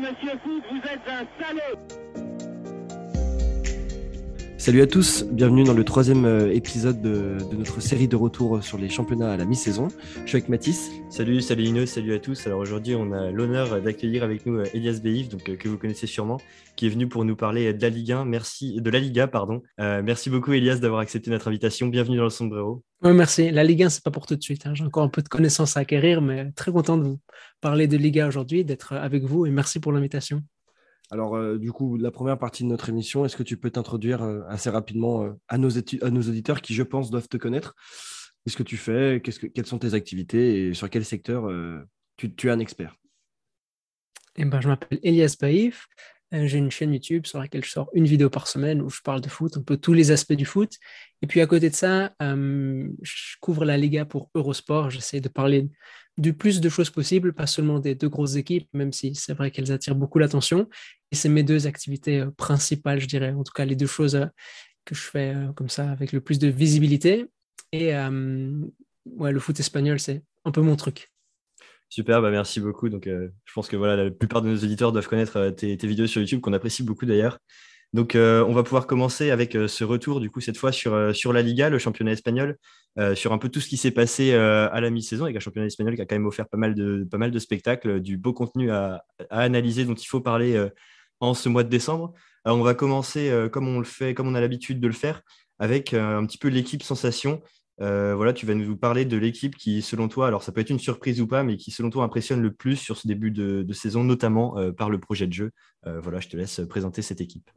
Monsieur Foot, vous êtes un salaud Salut à tous, bienvenue dans le troisième euh, épisode de, notre série de retours sur les championnats à la mi-saison. Je suis avec Mathis. Salut, salut Ino, salut à tous. Alors aujourd'hui, on a l'honneur d'accueillir avec nous euh, Elias Beif, donc euh, que vous connaissez sûrement, qui est venu pour nous parler de la Ligue 1. Merci, de la Liga, pardon. merci beaucoup Elias d'avoir accepté notre invitation. Bienvenue dans le sombrero. Oui, merci. La Ligue 1, c'est pas pour tout de suite. Hein. J'ai encore un peu de connaissances à acquérir, mais très content de vous parler de Liga aujourd'hui, d'être avec vous et merci pour l'invitation. Alors, euh, du coup, la première partie de notre émission, est-ce que tu peux t'introduire euh, assez rapidement euh, à, nos auditeurs qui, je pense, doivent te connaître? Qu'est-ce que tu fais? Que, Quelles sont tes activités et sur quel secteur tu, es un expert? Eh ben, Je m'appelle Elias Baïf. J'ai une chaîne YouTube sur laquelle je sors une vidéo par semaine où je parle de foot, un peu tous les aspects du foot. Et puis à côté de ça, je couvre la Liga pour Eurosport. J'essaie de parler du plus de choses possibles, pas seulement des deux grosses équipes, même si c'est vrai qu'elles attirent beaucoup l'attention. Et c'est mes deux activités euh, principales, je dirais, en tout cas les deux choses euh, que je fais euh, comme ça avec le plus de visibilité. Et ouais, le foot espagnol, c'est un peu mon truc. Super, bah merci beaucoup. Donc, je pense que voilà, la plupart de nos auditeurs doivent connaître tes, tes vidéos sur YouTube qu'on apprécie beaucoup d'ailleurs. Donc, euh, on va pouvoir commencer avec euh, ce retour, du coup, cette fois sur, euh, sur la Liga, le championnat espagnol, sur un peu tout ce qui s'est passé à la mi-saison, avec un championnat espagnol qui a quand même offert pas mal de, pas mal de spectacles, du beau contenu à, analyser, dont il faut parler en ce mois de décembre. On va commencer comme on le fait, comme on a l'habitude de le faire, avec un petit peu l'équipe sensation. Voilà, tu vas nous parler de l'équipe qui, selon toi, alors ça peut être une surprise ou pas, mais qui, selon toi, impressionne le plus sur ce début de, saison, notamment par le projet de jeu. voilà, je te laisse présenter cette équipe.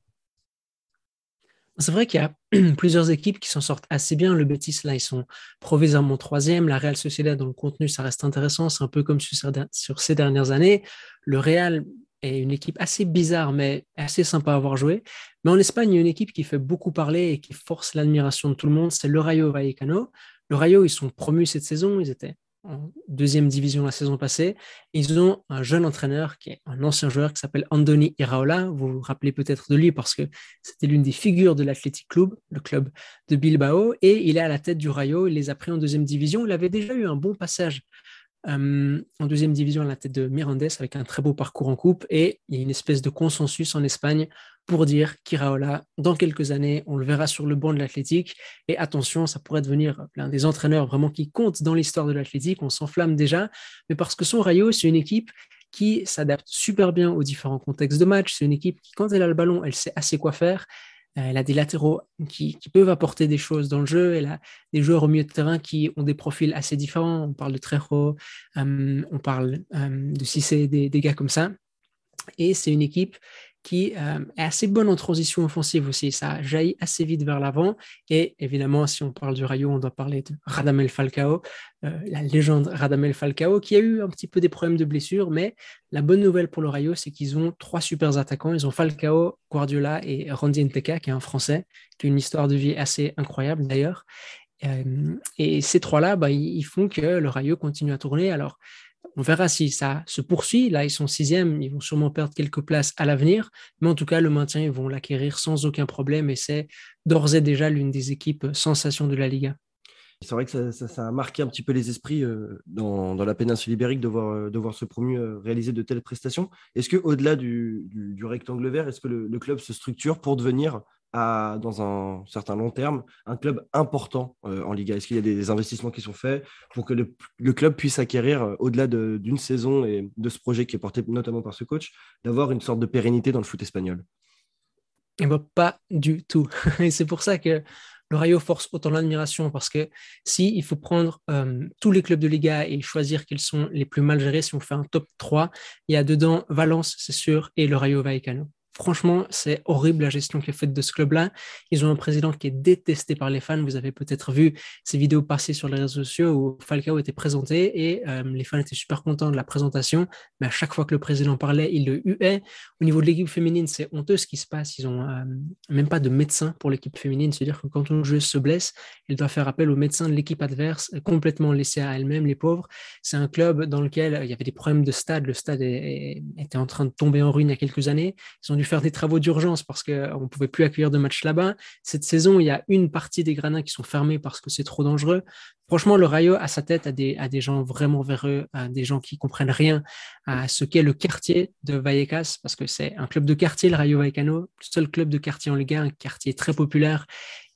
C'est vrai qu'il y a plusieurs équipes qui s'en sortent assez bien. Le Betis, là, ils sont provisoirement troisième. La Real Sociedad, dans le contenu, ça reste intéressant. C'est un peu comme sur ces dernières années. Le Real est une équipe assez bizarre, mais assez sympa à avoir joué. Mais en Espagne, il y a une équipe qui fait beaucoup parler et qui force l'admiration de tout le monde. C'est le Rayo Vallecano. Le Rayo, ils sont promus cette saison. Ils étaient en deuxième division la saison passée. Ils ont un jeune entraîneur qui est un ancien joueur qui s'appelle Andoni Iraola. Vous vous rappelez peut-être de lui parce que c'était l'une des figures de l'Athletic Club, le club de Bilbao, et il est à la tête du Rayo. Il les a pris en deuxième division. Il avait déjà eu un bon passage euh, en deuxième division à la tête de Mirandes avec un très beau parcours en coupe. Et il y a une espèce de consensus en Espagne pour dire qu'Iraola, dans quelques années, on le verra sur le banc de l'athlétique. Et attention, ça pourrait devenir l'un des entraîneurs vraiment qui compte dans l'histoire de l'athlétique, on s'enflamme déjà, mais parce que son Rayo, c'est une équipe qui s'adapte super bien aux différents contextes de match, c'est une équipe qui, quand elle a le ballon, elle sait assez quoi faire, elle a des latéraux qui, peuvent apporter des choses dans le jeu. Elle a des joueurs au milieu de terrain qui ont des profils assez différents. On parle de Trejo, euh, on parle euh, de Cissé, des, des gars comme ça. Et c'est une équipe qui euh, est assez bonne en transition offensive aussi. Ça jaillit assez vite vers l'avant. Et évidemment, si on parle du Rayo, on doit parler de Radamel Falcao, euh, la légende Radamel Falcao, qui a eu un petit peu des problèmes de blessure. Mais la bonne nouvelle pour le Rayo, c'est qu'ils ont trois super attaquants. Ils ont Falcao, Guardiola et Randy Nteka, qui est un Français, qui a une histoire de vie assez incroyable d'ailleurs. Euh, et ces trois-là, bah, ils font que le Rayo continue à tourner. Alors, on verra si ça se poursuit. Là, ils sont sixième, ils vont sûrement perdre quelques places à l'avenir, mais en tout cas, le maintien, ils vont l'acquérir sans aucun problème et c'est d'ores et déjà l'une des équipes sensations de la Liga. C'est vrai que ça, a marqué un petit peu les esprits euh, dans, la péninsule ibérique de voir, euh, ce promu euh, réaliser de telles prestations. Est-ce qu'au-delà du, du, rectangle vert, est-ce que le, club se structure pour devenir dans un certain long terme, un club important euh, en Liga Est-ce qu'il y a des, investissements qui sont faits pour que le, club puisse acquérir, euh, au-delà d'une saison et de ce projet qui est porté notamment par ce coach, d'avoir une sorte de pérennité dans le foot espagnol? Eh ben, Pas du tout. et c'est pour ça que le Rayo force autant l'admiration parce que si il faut prendre euh, tous les clubs de Liga et choisir quels sont les plus mal gérés, si on fait un top 3, il y a dedans Valence, c'est sûr, et le Rayo Vallecano. Franchement, c'est horrible la gestion qui est faite de ce club-là. Ils ont un président qui est détesté par les fans. Vous avez peut-être vu ces vidéos passées sur les réseaux sociaux où Falcao était présenté et euh, les fans étaient super contents de la présentation. Mais à chaque fois que le président parlait, il le huait. Au niveau de l'équipe féminine, c'est honteux ce qui se passe. Ils n'ont euh, même pas de médecin pour l'équipe féminine. C'est-à-dire que quand une joueuse se blesse, elle doit faire appel au médecin de l'équipe adverse, complètement laissée à elle-même, les pauvres. C'est un club dans lequel il y avait des problèmes de stade. Le stade était en train de tomber en ruine il y a quelques années. Ils ont faire des travaux d'urgence parce qu'on ne pouvait plus accueillir de matchs là-bas. Cette saison, il y a une partie des gradins qui sont fermés parce que c'est trop dangereux. Franchement, le Rayo a sa tête à des, gens vraiment véreux, à des gens qui comprennent rien à ce qu'est le quartier de Vallecas, parce que c'est un club de quartier, le Rayo Vallecano, le seul club de quartier en Liga, un quartier très populaire.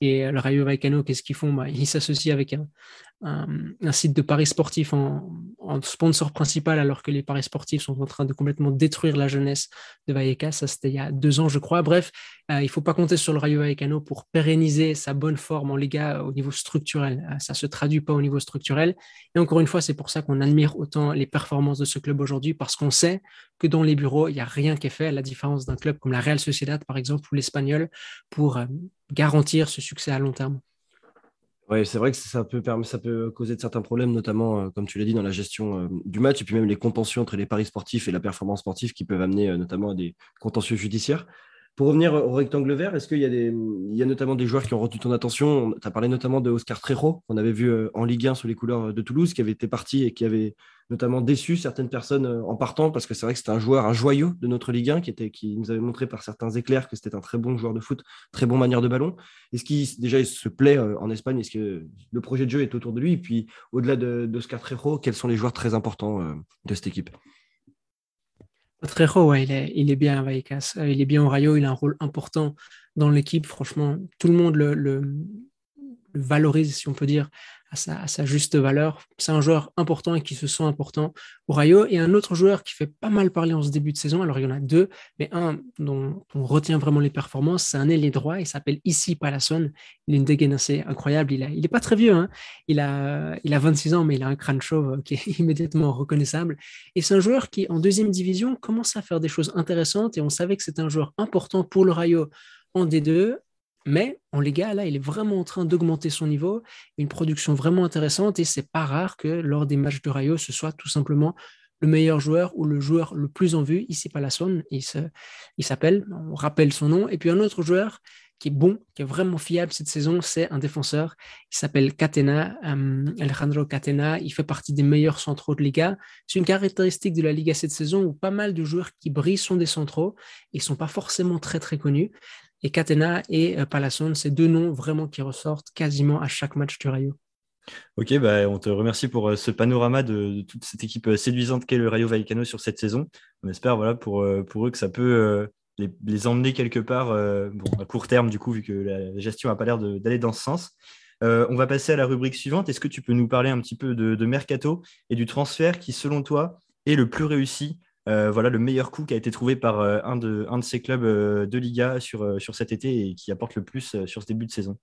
Et le Rayo Vallecano, qu'est-ce qu'ils font? Bah, Ils s'associent avec un, un, site de paris sportifs en, sponsor principal, alors que les paris sportifs sont en train de complètement détruire la jeunesse de Vallecas. Ça, c'était il y a deux ans, je crois. Bref, euh, il ne faut pas compter sur le Rayo Vallecano pour pérenniser sa bonne forme en Liga au niveau structurel. Euh, ça ne se traduit pas au niveau structurel. Et encore une fois, c'est pour ça qu'on admire autant les performances de ce club aujourd'hui, parce qu'on sait que dans les bureaux, il n'y a rien qui est fait, à la différence d'un club comme la Real Sociedad, par exemple, ou l'Espagnol, pour euh, garantir ce succès à long terme. Oui, c'est vrai que ça peut, causer de certains problèmes, notamment, euh, comme tu l'as dit, dans la gestion euh, du match, et puis même les contentions entre les paris sportifs et la performance sportive qui peuvent amener euh, notamment à des contentieux judiciaires. Pour revenir au rectangle vert, est-ce qu'il y, a des, il y a notamment des joueurs qui ont retenu ton attention? Tu as parlé notamment de Oscar Trejo, qu'on avait vu en Ligue 1 sous les couleurs de Toulouse, qui avait été parti et qui avait notamment déçu certaines personnes euh, en partant parce que c'est vrai que c'était un joueur, un joyau de notre Ligue 1 qui, était, qui nous avait montré par certains éclairs que c'était un très bon joueur de foot, très bon manière de ballon. Est-ce qu'il déjà il se plaît euh, en Espagne? Est-ce que le projet de jeu est autour de lui? Et puis au-delà d'Oscar Trejo, quels sont les joueurs très importants euh, de cette équipe? Trejo, ouais, il, est, il est bien à Vallecas. Il est bien au Rayo, il a un rôle important dans l'équipe. Franchement, tout le monde le valorise, si on peut dire, à sa, juste valeur. C'est un joueur important et qui se sent important au Rayo. Et un autre joueur qui fait pas mal parler en ce début de saison, alors il y en a deux, mais un dont on retient vraiment les performances, c'est un ailier droit, il s'appelle Issy Palasson. Il a une dégaine assez incroyable, il, n'est pas très vieux, hein. il, a, il a 26 ans, mais il a un crâne chauve qui est immédiatement reconnaissable. Et c'est un joueur qui, en deuxième division, commence à faire des choses intéressantes et on savait que c'était un joueur important pour le Rayo en D2 mais en Liga, là, il est vraiment en train d'augmenter son niveau, une production vraiment intéressante, et c'est pas rare que lors des matchs de Rayo, ce soit tout simplement le meilleur joueur ou le joueur le plus en vue. Ici, Palasson, il s'appelle, on rappelle son nom. Et puis un autre joueur qui est bon, qui est vraiment fiable cette saison, c'est un défenseur. Il s'appelle Catena, euh, Alejandro Catena. Il fait partie des meilleurs centraux de Liga. C'est une caractéristique de la Liga cette saison où pas mal de joueurs qui brillent sont des centraux et sont pas forcément très très connus. Et Catena et euh, Palasson, c'est deux noms vraiment qui ressortent quasiment à chaque match du Rayo. Ok, bah, on te remercie pour euh, ce panorama de, toute cette équipe euh, séduisante qu'est le Rayo Vallecano sur cette saison. On espère voilà, pour, eux que ça peut les, emmener quelque part à court terme, du coup, vu que la gestion n'a pas l'air d'aller dans ce sens. on va passer à la rubrique suivante. Est-ce que tu peux nous parler un petit peu de Mercato et du transfert qui, selon toi, est le plus réussi euh, voilà le meilleur coup qui a été trouvé par euh, un, de, un de ces clubs euh, de Liga sur, sur cet été et qui apporte le plus sur ce début de saison.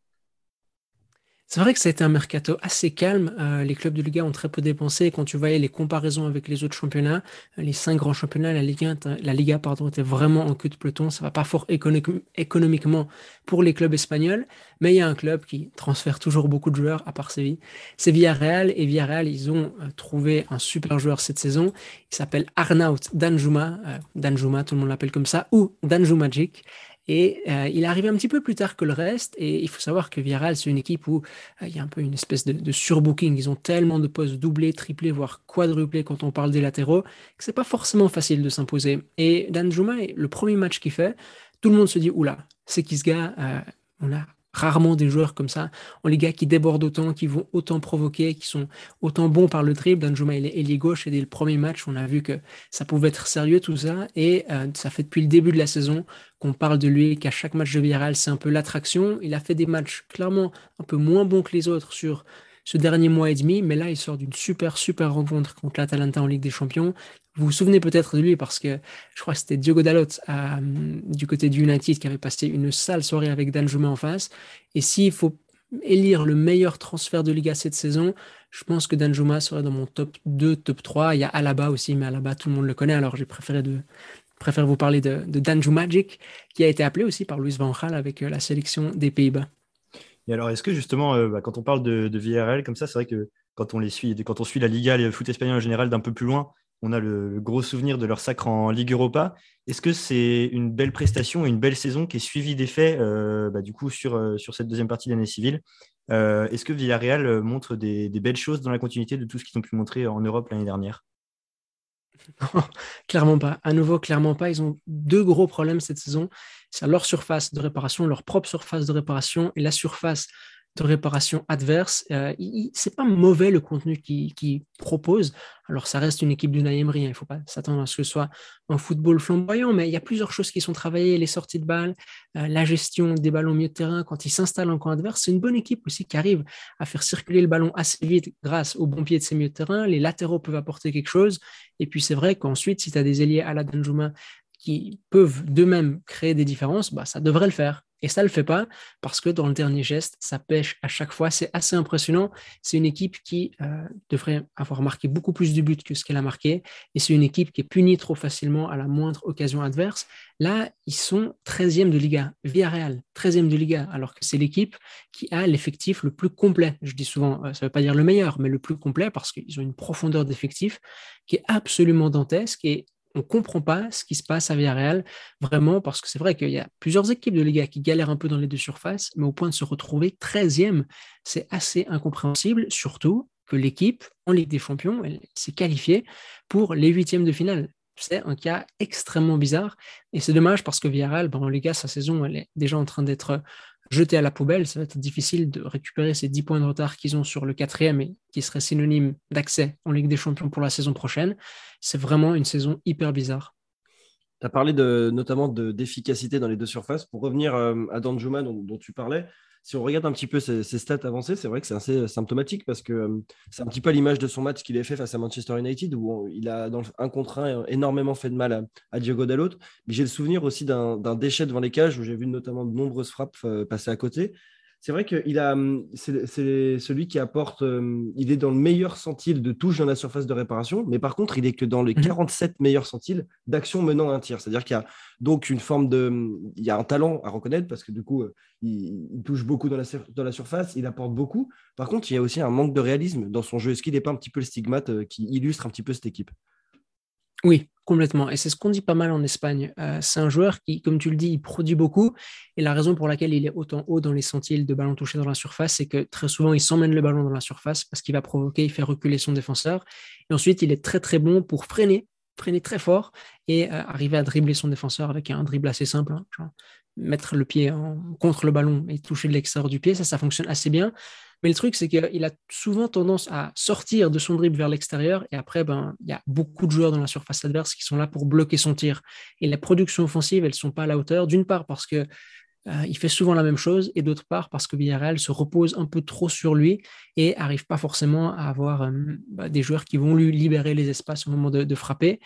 C'est vrai que ça a été un mercato assez calme. Euh, les clubs de Liga ont très peu dépensé. quand tu voyais les comparaisons avec les autres championnats, les cinq grands championnats, la Liga, la Liga pardon, était vraiment en queue de peloton. Ça va pas fort économiquement pour les clubs espagnols, mais il y a un club qui transfère toujours beaucoup de joueurs, à part Séville. C'est Villarreal. Et Villarreal, ils ont euh, trouvé un super joueur cette saison. Il s'appelle Arnaut Danjuma. Euh, Danjuma, tout le monde l'appelle comme ça, ou Danjuma Magic. Et euh, il est arrivé un petit peu plus tard que le reste. Et il faut savoir que Villarreal, c'est une équipe où euh, il y a un peu une espèce de, surbooking. Ils ont tellement de postes doublés, triplés, voire quadruplés quand on parle des latéraux, que c'est pas forcément facile de s'imposer. Et Dan Juma, le premier match qu'il fait, tout le monde se dit oula, c'est qui ce gars? Euh, On a rarement des joueurs comme ça en Liga qui débordent autant, qui vont autant provoquer, qui sont autant bons par le dribble. Danjuma, il est ailier gauche et dès le premier match, on a vu que ça pouvait être sérieux tout ça. Et euh, ça fait depuis le début de la saison qu'on parle de lui, qu'à chaque match de Viral, c'est un peu l'attraction. Il a fait des matchs clairement un peu moins bons que les autres sur ce dernier mois et demi, mais là, il sort d'une super, super rencontre contre l'Atalanta en Ligue des Champions. Vous vous souvenez peut-être de lui parce que je crois que c'était Diogo Dalot euh, du côté du United qui avait passé une sale soirée avec Danjuma en face. Et s'il faut élire le meilleur transfert de Liga cette saison, je pense que Danjuma serait dans mon top 2, top 3. Il y a Alaba aussi, mais Alaba, tout le monde le connaît. Alors j'ai préféré préfère vous parler de, de Danjuma Magic, qui a été appelé aussi par Luis Van Gaal avec euh, la sélection des Pays-Bas. Et alors, est-ce que justement, euh, bah, quand on parle de, de VRL comme ça, c'est vrai que quand on les suit, quand on suit la Liga, le foot espagnol en général d'un peu plus loin, on a le, gros souvenir de leur sacre en Ligue Europa. Est-ce que c'est une belle prestation une belle saison qui est suivie des faits euh, bah, du coup sur, euh, sur cette deuxième partie de l'année civile euh, Est-ce que Villarreal montre des, belles choses dans la continuité de tout ce qu'ils ont pu montrer en Europe l'année dernière? Clairement pas. À nouveau, clairement pas. Ils ont deux gros problèmes cette saison. C'est leur surface de réparation, leur propre surface de réparation et la surface de réparation adverse. Euh, c'est pas mauvais le contenu qu'il propose. Alors, ça reste une équipe du. Hein. Il ne faut pas s'attendre à ce que ce soit un football flamboyant, mais il y a plusieurs choses qui sont travaillées les sorties de balles, euh, la gestion des ballons au milieu de terrain quand ils s'installent en camp adverse. C'est une bonne équipe aussi qui arrive à faire circuler le ballon assez vite grâce au bon pied de ses milieux de terrain. Les latéraux peuvent apporter quelque chose. Et puis, c'est vrai qu'ensuite, si tu as des ailiers à la Danjuma qui peuvent d'eux-mêmes créer des différences, bah, ça devrait le faire. Et ça ne le fait pas parce que dans le dernier geste, ça pêche à chaque fois. C'est assez impressionnant. C'est une équipe qui euh, devrait avoir marqué beaucoup plus de buts que ce qu'elle a marqué. Et c'est une équipe qui est punie trop facilement à la moindre occasion adverse. Là, ils sont 13e de Liga, Villarreal, 13e de Liga, alors que c'est l'équipe qui a l'effectif le plus complet. Je dis souvent, euh, ça ne veut pas dire le meilleur, mais le plus complet parce qu'ils ont une profondeur d'effectif qui est absolument dantesque. Et on ne comprend pas ce qui se passe à Villarreal, vraiment, parce que c'est vrai qu'il y a plusieurs équipes de Liga qui galèrent un peu dans les deux surfaces, mais au point de se retrouver 13e, c'est assez incompréhensible, surtout que l'équipe en Ligue des Champions, elle s'est qualifiée pour les huitièmes de finale. C'est un cas extrêmement bizarre et c'est dommage parce que Villarreal, ben, en Liga, sa saison, elle est déjà en train d'être jeter à la poubelle. Ça va être difficile de récupérer ces 10 points de retard qu'ils ont sur le quatrième et qui serait synonyme d'accès en Ligue des Champions pour la saison prochaine. C'est vraiment une saison hyper bizarre. Tu as parlé de, notamment d'efficacité dans les deux surfaces. Pour revenir euh, à Danjuma dont tu parlais, si on regarde un petit peu ses, stats avancées, c'est vrai que c'est assez euh, symptomatique parce que euh, c'est un petit peu l'image de son match qu'il a fait face à Manchester United où il a, dans un contre un, énormément fait de mal à, Diogo Dalot. Mais j'ai le souvenir aussi d'un déchet devant les cages où j'ai vu notamment de nombreuses frappes euh, passer à côté c'est vrai qu'il a, hum, c'est celui qui apporte, hum, il est dans le meilleur centile de touche dans la surface de réparation, mais par contre, il est que dans les 47 mhm. meilleurs centiles d'action menant un tir. C'est-à-dire qu'il y a donc une forme de, hum, il y a un talent à reconnaître parce que du coup, euh, il, touche beaucoup dans la, dans la surface, il apporte beaucoup. Par contre, il y a aussi un manque de réalisme dans son jeu. Est-ce qu'il n'est pas un petit peu le stigmate euh, qui illustre un petit peu cette équipe? Oui, complètement. Et c'est ce qu'on dit pas mal en Espagne. Euh, c'est un joueur qui, comme tu le dis, il produit beaucoup. Et la raison pour laquelle il est autant haut dans les centiles de ballons touchés dans la surface, c'est que très souvent, il s'emmène le ballon dans la surface parce qu'il va provoquer, il fait reculer son défenseur. Et ensuite, il est très très bon pour freiner, freiner très fort et euh, arriver à dribbler son défenseur avec un dribble assez simple. Hein, mettre le pied contre le ballon et toucher de l'extérieur du pied, ça, ça fonctionne assez bien. Mais le truc, c'est qu'il a souvent tendance à sortir de son dribble vers l'extérieur et après, ben, il y a beaucoup de joueurs dans la surface adverse qui sont là pour bloquer son tir. Et les productions offensives, elles ne sont pas à la hauteur, d'une part parce que euh, il fait souvent la même chose et d'autre part parce que Villarreal se repose un peu trop sur lui et arrive pas forcément à avoir euh, bah, des joueurs qui vont lui libérer les espaces au moment de frapper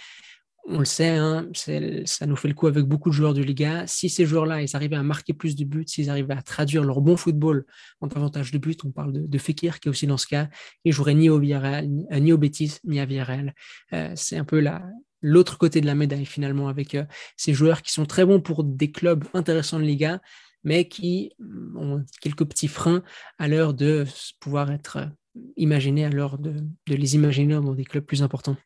on le sait, hein, ça nous fait le coup avec beaucoup de joueurs de Liga. Si ces joueurs-là, ils arrivaient à marquer plus de buts, s'ils arrivaient à traduire leur bon football en davantage de buts, on parle de, Fekir qui est aussi dans ce cas, il jouerait ni au Villarreal, ni, au ni à Villarreal. Euh, c'est un peu l'autre côté de la médaille finalement avec euh, ces joueurs qui sont très bons pour des clubs intéressants de Liga, mais qui ont quelques petits freins à l'heure de pouvoir être imaginés, à l'heure de les imaginer dans des clubs plus importants.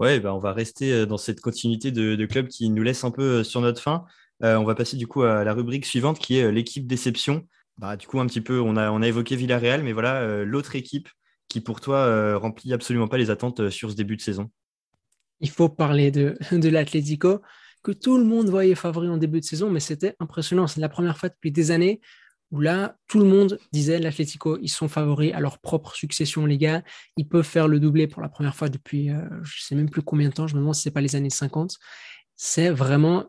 Ouais, bah, on va rester euh, dans cette continuité de, clubs qui nous laisse un peu euh, sur notre fin. Euh, on va passer du coup à la rubrique suivante qui est l'équipe déception. Bah, du coup, un petit peu, on a, on a évoqué Villarreal, mais voilà, l'autre équipe qui pour toi remplit absolument pas les attentes sur ce début de saison. Il faut parler de, de l'Atlético, que tout le monde voyait favori en début de saison, mais c'était impressionnant. C'est la première fois depuis des années où là, tout le monde disait l'Atlético, ils sont favoris à leur propre succession, les gars. Ils peuvent faire le doublé pour la première fois depuis, euh, je ne sais même plus combien de temps, je me demande si ce n'est pas les années 50. C'est vraiment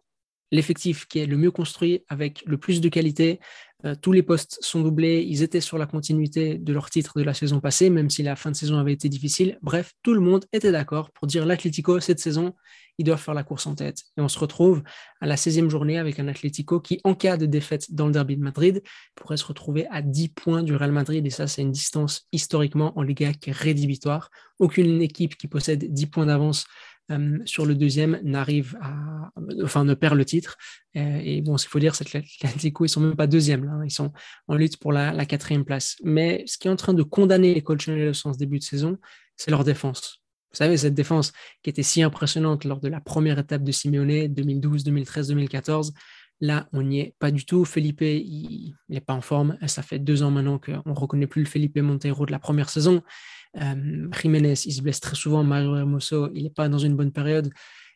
l'effectif qui est le mieux construit avec le plus de qualité. Euh, tous les postes sont doublés. Ils étaient sur la continuité de leur titre de la saison passée, même si la fin de saison avait été difficile. Bref, tout le monde était d'accord pour dire l'Atlético, cette saison, ils doivent faire la course en tête. Et on se retrouve à la 16e journée avec un Atlético qui, en cas de défaite dans le derby de Madrid, pourrait se retrouver à 10 points du Real Madrid. Et ça, c'est une distance historiquement en Liga qui est rédhibitoire. Aucune équipe qui possède 10 points d'avance euh, sur le deuxième n'arrive à, enfin, ne perd le titre. Euh, et bon, ce qu'il faut dire, c'est que l'Atlético, ils sont même pas deuxième, là, hein. ils sont en lutte pour la, quatrième place. Mais ce qui est en train de condamner les Colchoneros en ce début de saison, c'est leur défense. Vous savez, cette défense qui était si impressionnante lors de la première étape de Simeone, 2012, 2013, 2014, Là, on n'y est pas du tout. Felipe, il n'est pas en forme. Ça fait deux ans maintenant qu'on ne reconnaît plus le Felipe Monteiro de la première saison. Jiménez, il se blesse très souvent. Mario Hermoso, il n'est pas dans une bonne période.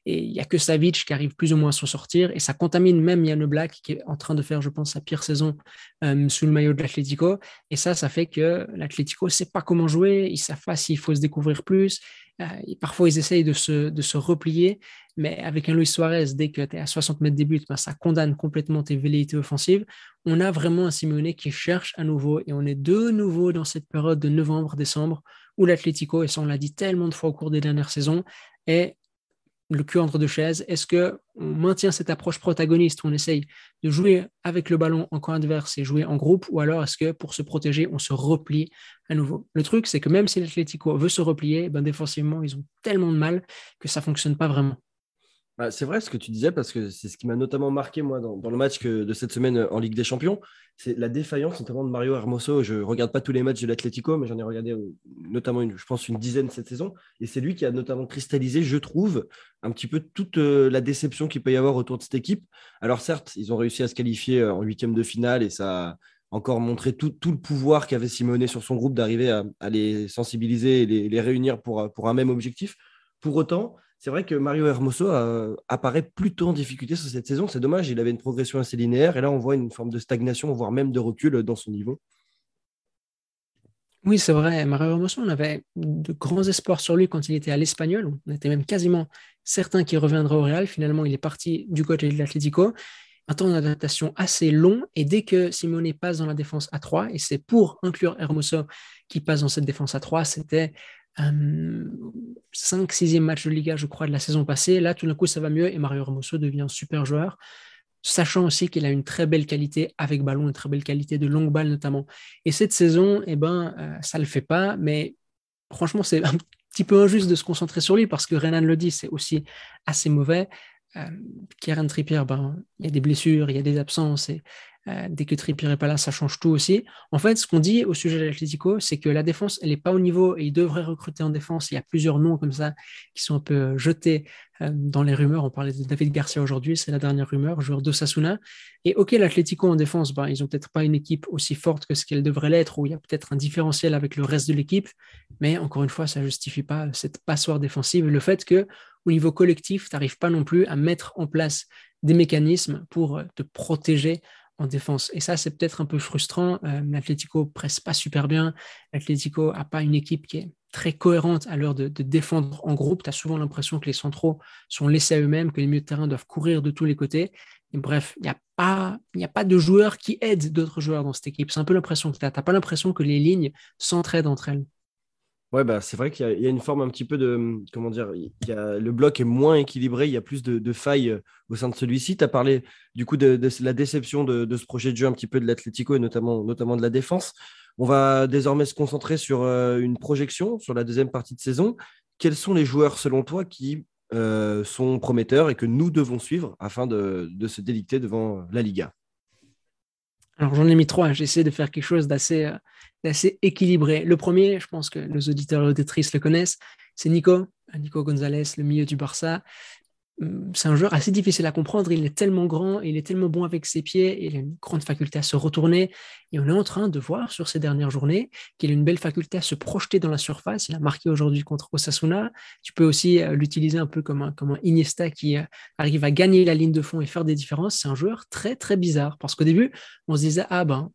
Et il n'y a que Savic qui arrive plus ou moins à s'en sortir. Et ça contamine même Yann Black, qui est en train de faire, je pense, sa pire saison euh, sous le maillot de l'Atlético. Et ça, ça fait que l'Atlético ne sait pas comment jouer. Ils ne savent pas s'il faut se découvrir plus. Euh, parfois, ils essayent de se, de se replier. Mais avec un Luis Suarez, dès que tu es à 60 mètres des buts, ben, ça condamne complètement tes velléités offensives. On a vraiment un Simeone qui cherche à nouveau. Et on est de nouveau dans cette période de novembre-décembre où l'Atlético, et ça on l'a dit tellement de fois au cours des dernières saisons, est le cul entre deux chaises Est-ce qu'on maintient cette approche protagoniste on essaye de jouer avec le ballon en camp adverse et jouer en groupe ou alors est-ce que pour se protéger, on se replie à nouveau? Le truc, c'est que même si l'Atlético veut se replier, ben défensivement, ils ont tellement de mal que ça ne fonctionne pas vraiment. Bah, c'est vrai ce que tu disais, parce que c'est ce qui m'a notamment marqué, moi, dans, le match de cette semaine euh, en Ligue des Champions. C'est la défaillance, notamment de Mario Hermoso. Je ne regarde pas tous les matchs de l'Atlético, mais j'en ai regardé euh, notamment, je pense, une dizaine cette saison. Et c'est lui qui a notamment cristallisé, je trouve, un petit peu toute euh, la déception qu'il peut y avoir autour de cette équipe. Alors, certes, ils ont réussi à se qualifier en huitième de finale et ça a encore montré tout, le pouvoir qu'avait Simonet sur son groupe d'arriver à, les sensibiliser et les, réunir pour un même objectif. Pour autant, c'est vrai que Mario Hermoso apparaît plutôt en difficulté sur cette saison. C'est dommage, il avait une progression assez linéaire et là on voit une forme de stagnation, voire même de recul dans son niveau. Oui, c'est vrai. Mario Hermoso, on avait de grands espoirs sur lui quand il était à l'Espagnol. On était même quasiment certain qu'il reviendrait au Real. Finalement, il est parti du côté de l'Atlético. Un temps d'adaptation assez long. Et dès que Simone passe dans la défense à 3, et c'est pour inclure Hermoso qui passe dans cette défense à 3, c'était 5 6e match de Liga, je crois, de la saison passée. Là, tout d'un coup, ça va mieux et Mario Hermoso devient un super joueur, sachant aussi qu'il a une très belle qualité avec ballon, une très belle qualité de longue balle notamment. Et cette saison, eh ben, euh, ça ne le fait pas, mais franchement, c'est un petit peu injuste de se concentrer sur lui parce que Renan le dit, c'est aussi assez mauvais. Euh, Kieran Trippier, ben, il y a des blessures, il y a des absences et euh, dès que Trippier n'est pas là, ça change tout aussi. En fait, ce qu'on dit au sujet de l'Atlético, c'est que la défense, elle n'est pas au niveau et il devrait recruter en défense. Il y a plusieurs noms comme ça qui sont un peu euh, jetés euh, dans les rumeurs. On parlait de David Garcia aujourd'hui, c'est la dernière rumeur, joueur d'Osasuna. Et ok, l'Atlético en défense, ben, ils n'ont peut-être pas une équipe aussi forte que ce qu'elle devrait l'être, où il y a peut-être un différentiel avec le reste de l'équipe. Mais encore une fois, ça ne justifie pas cette passoire défensive le fait que au niveau collectif, tu n'arrives pas non plus à mettre en place des mécanismes pour te protéger en défense. Et ça, c'est peut-être un peu frustrant. Euh, presse pas super bien. L'Atlético a pas une équipe qui est très cohérente à l'heure de, défendre en groupe. Tu as souvent l'impression que les centraux sont laissés à eux-mêmes, que les milieux de terrain doivent courir de tous les côtés. Bref, il n'y a, pas, a pas de joueurs qui aident d'autres joueurs dans cette équipe. C'est un peu l'impression que tu n'as. Tu n'as pas l'impression que les lignes s'entraident entre elles. Ouais, bah, c'est vrai qu'il y, a une forme un petit peu de. Comment dire Le bloc est moins équilibré, il y a plus de, failles euh, au sein de celui-ci. Tu as parlé du coup de, la déception de, ce projet de jeu un petit peu de l'Atlético et notamment, notamment de la défense. On va désormais se concentrer sur euh, une projection sur la deuxième partie de saison. Quels sont les joueurs, selon toi, qui euh, sont prometteurs et que nous devons suivre afin de, se délicter devant la Liga? Alors j'en ai mis trois, j'essaie de faire quelque chose d'assez assez équilibré. Le premier, je pense que nos auditeurs et auditrices le connaissent, c'est Nico, Nico Gonzalez, le milieu du Barça. Hum, c'est un joueur assez difficile à comprendre. Il est tellement grand, il est tellement bon avec ses pieds, il a une grande faculté à se retourner. Et on est en train de voir sur ces dernières journées qu'il a une belle faculté à se projeter dans la surface. Il a marqué aujourd'hui contre Osasuna. Tu peux aussi euh, l'utiliser un peu comme un, comme un Iniesta qui euh, arrive à gagner la ligne de fond et faire des différences. C'est un joueur très, très bizarre parce qu'au début, on se disait, ah ben,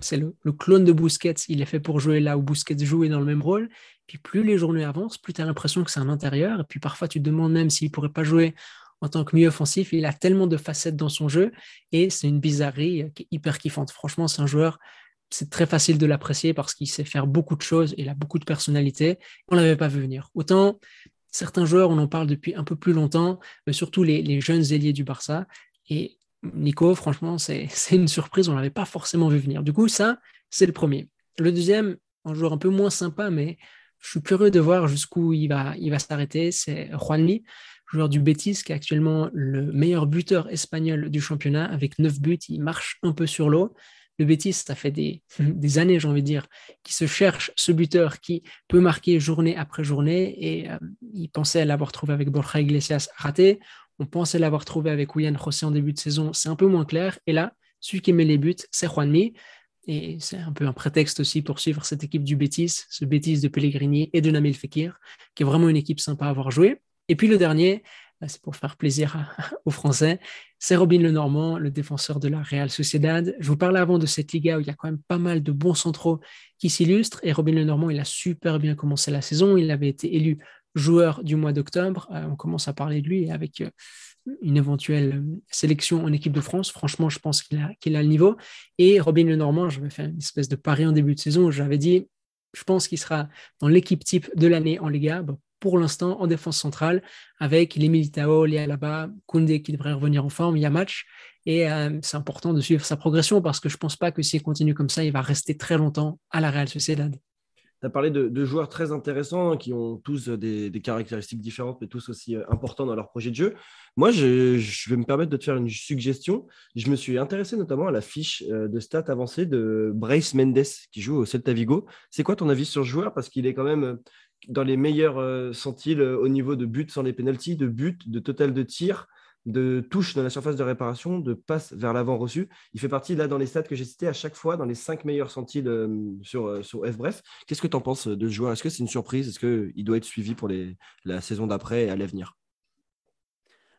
c'est le, clone de Busquets, il est fait pour jouer là où Busquets joue et dans le même rôle. Puis plus les journées avancent, plus tu as l'impression que c'est un intérieur. Et puis parfois, tu te demandes même s'il pourrait pas jouer en tant que milieu offensif. Il a tellement de facettes dans son jeu et c'est une bizarrerie qui est hyper kiffante. Franchement, c'est un joueur, c'est très facile de l'apprécier parce qu'il sait faire beaucoup de choses et il a beaucoup de personnalité. On l'avait pas vu venir. Autant certains joueurs, on en parle depuis un peu plus longtemps, mais surtout les, les jeunes ailiers du Barça. Et Nico, franchement, c'est une surprise, on ne l'avait pas forcément vu venir. Du coup, ça, c'est le premier. Le deuxième, un joueur un peu moins sympa, mais je suis curieux de voir jusqu'où il va, il va s'arrêter, c'est Juanmi, joueur du Betis, qui est actuellement le meilleur buteur espagnol du championnat, avec 9 buts, il marche un peu sur l'eau. Le Betis, ça fait des, des années, j'ai envie de dire, qui se cherche ce buteur qui peut marquer journée après journée, et euh, il pensait l'avoir trouvé avec Borja Iglesias raté. On pensait l'avoir trouvé avec William José en début de saison, c'est un peu moins clair. Et là, celui qui met les buts, c'est Juanmi. Et c'est un peu un prétexte aussi pour suivre cette équipe du Bétis, ce Bétis de Pellegrini et de Nabil Fekir, qui est vraiment une équipe sympa à avoir joué. Et puis le dernier, bah, c'est pour faire plaisir aux Français, c'est Robin Lenormand, le défenseur de la Real Sociedad. Je vous parlais avant de cette Liga où il y a quand même pas mal de bons centraux qui s'illustrent. Et Robin Lenormand, il a super bien commencé la saison. Il avait été élu joueur du mois d'octobre. Euh, on commence à parler de lui avec euh, une éventuelle euh, sélection en équipe de France. Franchement, je pense qu'il a, le niveau. Et Robin Lenormand, je vais faire une espèce de pari en début de saison. J'avais dit, je pense qu'il sera dans l'équipe type de l'année en Liga. pour l'instant, en défense centrale, avec les Militao, les Alaba, Koundé qui devrait revenir en forme, il y a match. Et c'est important de suivre sa progression parce que je ne pense pas que s'il continue comme ça, il va rester très longtemps à la Real Sociedad tu as parlé de, joueurs très intéressants qui ont tous des, caractéristiques différentes, mais tous aussi euh, importants dans leur projet de jeu. Moi, je, vais me permettre de te faire une suggestion. Je me suis intéressé notamment à la fiche euh, de stats avancée de Brace Mendes qui joue au Celta Vigo. C'est quoi ton avis sur ce joueur? Parce qu'il est quand même euh, dans les meilleurs centiles au niveau de buts sans les pénalties, de buts, de total de tirs de touches dans la surface de réparation, de passes vers l'avant reçu. Il fait partie là dans les stats que j'ai cités à chaque fois dans les cinq meilleurs centiles euh, sur, euh, sur F. Bref, qu'est-ce que tu en penses de ce joueur? Est-ce que c'est une surprise? Est-ce qu'il doit être suivi pour les, la saison d'après et à l'avenir?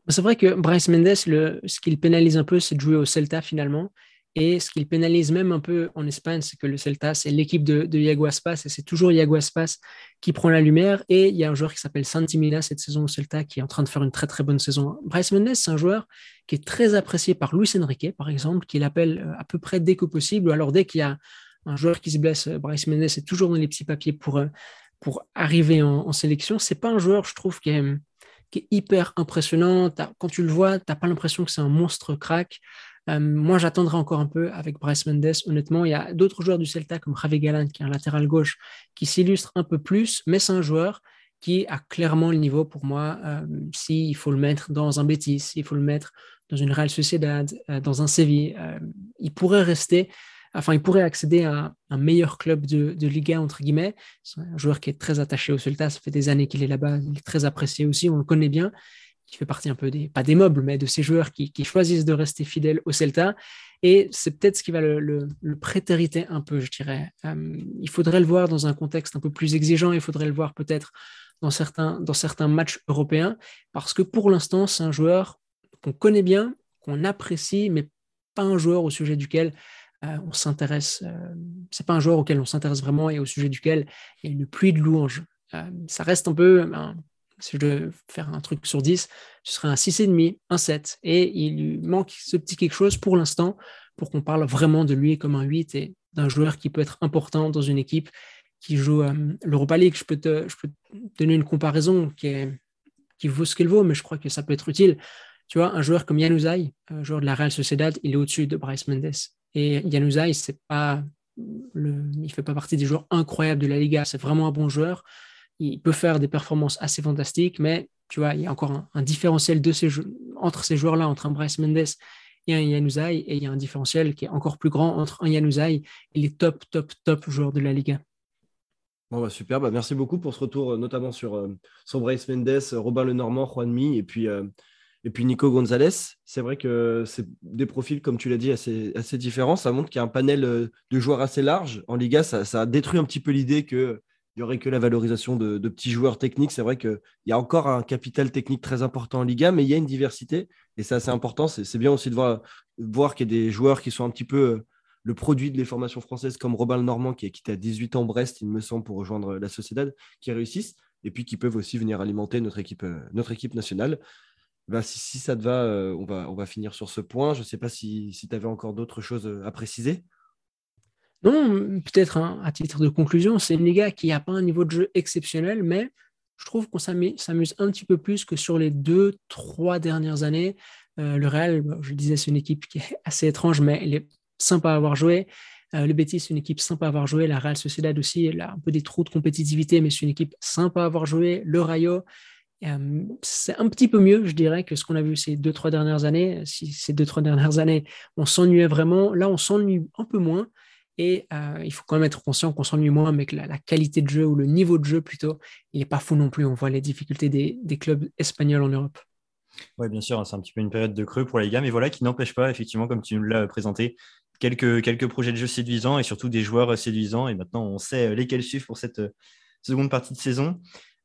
C'est vrai que Bryce Mendes, le, ce qu'il pénalise un peu, c'est de jouer au Celta finalement. Et ce qu'il pénalise même un peu en Espagne, c'est que le Celta, c'est l'équipe de, de Iago Aspas, et c'est toujours Iago Aspas qui prend la lumière. Et il y a un joueur qui s'appelle Santimina cette saison au Celta, qui est en train de faire une très très bonne saison. Bryce Mendes, c'est un joueur qui est très apprécié par Luis Enrique, par exemple, qui l'appelle euh, à peu près dès que possible, alors dès qu'il y a un joueur qui se blesse, euh, Bryce Mendes est toujours dans les petits papiers pour, euh, pour arriver en, sélection. C'est pas un joueur, je trouve, qui est, qui est hyper impressionnant. Quand tu le vois, tu n'as pas l'impression que c'est un monstre crack. Euh, moi, j'attendrai encore un peu avec Bryce Mendes. Honnêtement, il y a d'autres joueurs du Celta comme Javi Galan, qui est un latéral gauche, qui s'illustre un peu plus, mais c'est un joueur qui a clairement le niveau pour moi. Euh, S'il faut le mettre dans un Betis, s'il faut le mettre dans une Real Sociedad, euh, dans un Séville, il pourrait rester enfin, il pourrait accéder à un meilleur club de, de Liga, entre guillemets. C'est un joueur qui est très attaché au Celta, ça fait des années qu'il est là-bas, il est très apprécié aussi, on le connaît bien qui fait partie un peu des, pas des meubles, mais de ces joueurs qui, choisissent de rester fidèles au Celta. Et c'est peut-être ce qui va le, prétériter un peu, je dirais. Euh, il faudrait le voir dans un contexte un peu plus exigeant, il faudrait le voir peut-être dans certains, dans certains matchs européens, parce que pour l'instant, c'est un joueur qu'on connaît bien, qu'on apprécie, mais pas un joueur au sujet duquel euh, on s'intéresse. Euh, c'est pas un joueur auquel on s'intéresse vraiment et au sujet duquel il y a une pluie de louanges. ça reste un peu si je devais faire un truc sur 10, ce serait un 6,5, un 7. Et il lui manque ce petit quelque chose pour l'instant pour qu'on parle vraiment de lui comme un 8 et d'un joueur qui peut être important dans une équipe qui joue euh, l'Europa League. Je peux, te, je peux donner une comparaison qui, est, qui vaut ce qu'elle vaut, mais je crois que ça peut être utile. Tu vois, un joueur comme Yanuzai, un joueur de la Real Sociedad, il est au-dessus de Bryce Mendes. Et Yanuzai, c'est pas le, il fait pas partie des joueurs incroyables de la Liga. C'est vraiment un bon joueur il peut faire des performances assez fantastiques, mais tu vois, il y a encore un, différentiel entre ces joueurs-là, entre un Bryce Mendes et un Yanuzai, et il y a un différentiel qui est encore plus grand entre un Yanuzai et les top, top, top joueurs de la Liga. Bon, bah, super, bah, merci beaucoup pour ce retour, euh, notamment sur, euh, sur Bryce Mendes, Robin Lenormand, Juanmi et puis, euh, et puis Nico Gonzalez. C'est vrai que c'est des profils, comme tu l'as dit, assez, assez différents. Ça montre qu'il y a un panel de joueurs assez large. En Liga, ça, ça détruit un petit peu l'idée que il n'y aurait que la valorisation de, petits joueurs techniques. C'est vrai qu'il y a encore un capital technique très important en Liga, mais il y a une diversité et c'est assez important. C'est bien aussi de voir, qu'il y a des joueurs qui sont un petit peu euh, le produit de formations françaises comme Robin Normand qui a quitté à 18 ans Brest, il me semble, pour rejoindre la Sociedad, qui réussissent et puis qui peuvent aussi venir alimenter notre équipe, euh, nationale. Ben, si, ça te va, euh, on va, finir sur ce point. Je ne sais pas si tu avais encore d'autres choses à préciser. Non, peut-être hein, à titre de conclusion, c'est une Liga qui n'a pas un niveau de jeu exceptionnel, mais je trouve qu'on s'amuse un petit peu plus que sur les deux, trois dernières années. Euh, le Real, je disais, c'est une équipe qui est assez étrange, mais elle est sympa à avoir joué. Euh, le Betis, c'est une équipe sympa à avoir joué. La Real Sociedad aussi, elle a un peu des trous de compétitivité, mais c'est une équipe sympa à avoir joué. Le Rayo, euh, c'est un petit peu mieux, je dirais, que ce qu'on a vu ces deux, trois dernières années. Si ces deux, trois dernières années, on s'ennuyait vraiment, là, on s'ennuie un peu moins. Et euh, il faut quand même être conscient qu'on s'ennuie moins, mais que la, qualité de jeu ou le niveau de jeu plutôt, il n'est pas fou non plus. On voit les difficultés des, clubs espagnols en Europe. Oui, bien sûr, c'est un petit peu une période de creux pour les gars, mais voilà, qui n'empêche pas, effectivement, comme tu nous l'as présenté, quelques, quelques projets de jeu séduisants et surtout des joueurs séduisants. Et maintenant, on sait lesquels suivre pour cette seconde partie de saison.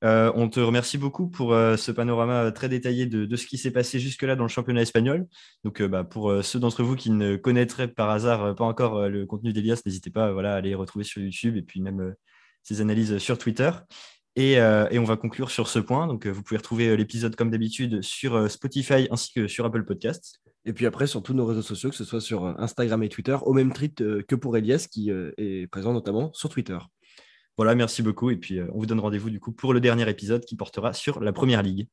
Euh, on te remercie beaucoup pour euh, ce panorama très détaillé de, ce qui s'est passé jusque-là dans le championnat espagnol. Donc, euh, bah, pour ceux d'entre vous qui ne connaîtraient par hasard pas encore le contenu d'Elias, n'hésitez pas à aller retrouver sur YouTube et puis même ses analyses sur Twitter. Et, on va conclure sur ce point. Donc, vous pouvez retrouver l'épisode comme d'habitude sur Spotify ainsi que sur Apple Podcasts. Et puis après, sur tous nos réseaux sociaux, que ce soit sur Instagram et Twitter, au même titre que pour Elias, qui est présent notamment sur Twitter. Voilà, merci beaucoup. Et puis, euh, on vous donne rendez-vous du coup pour le dernier épisode qui portera sur la première ligue.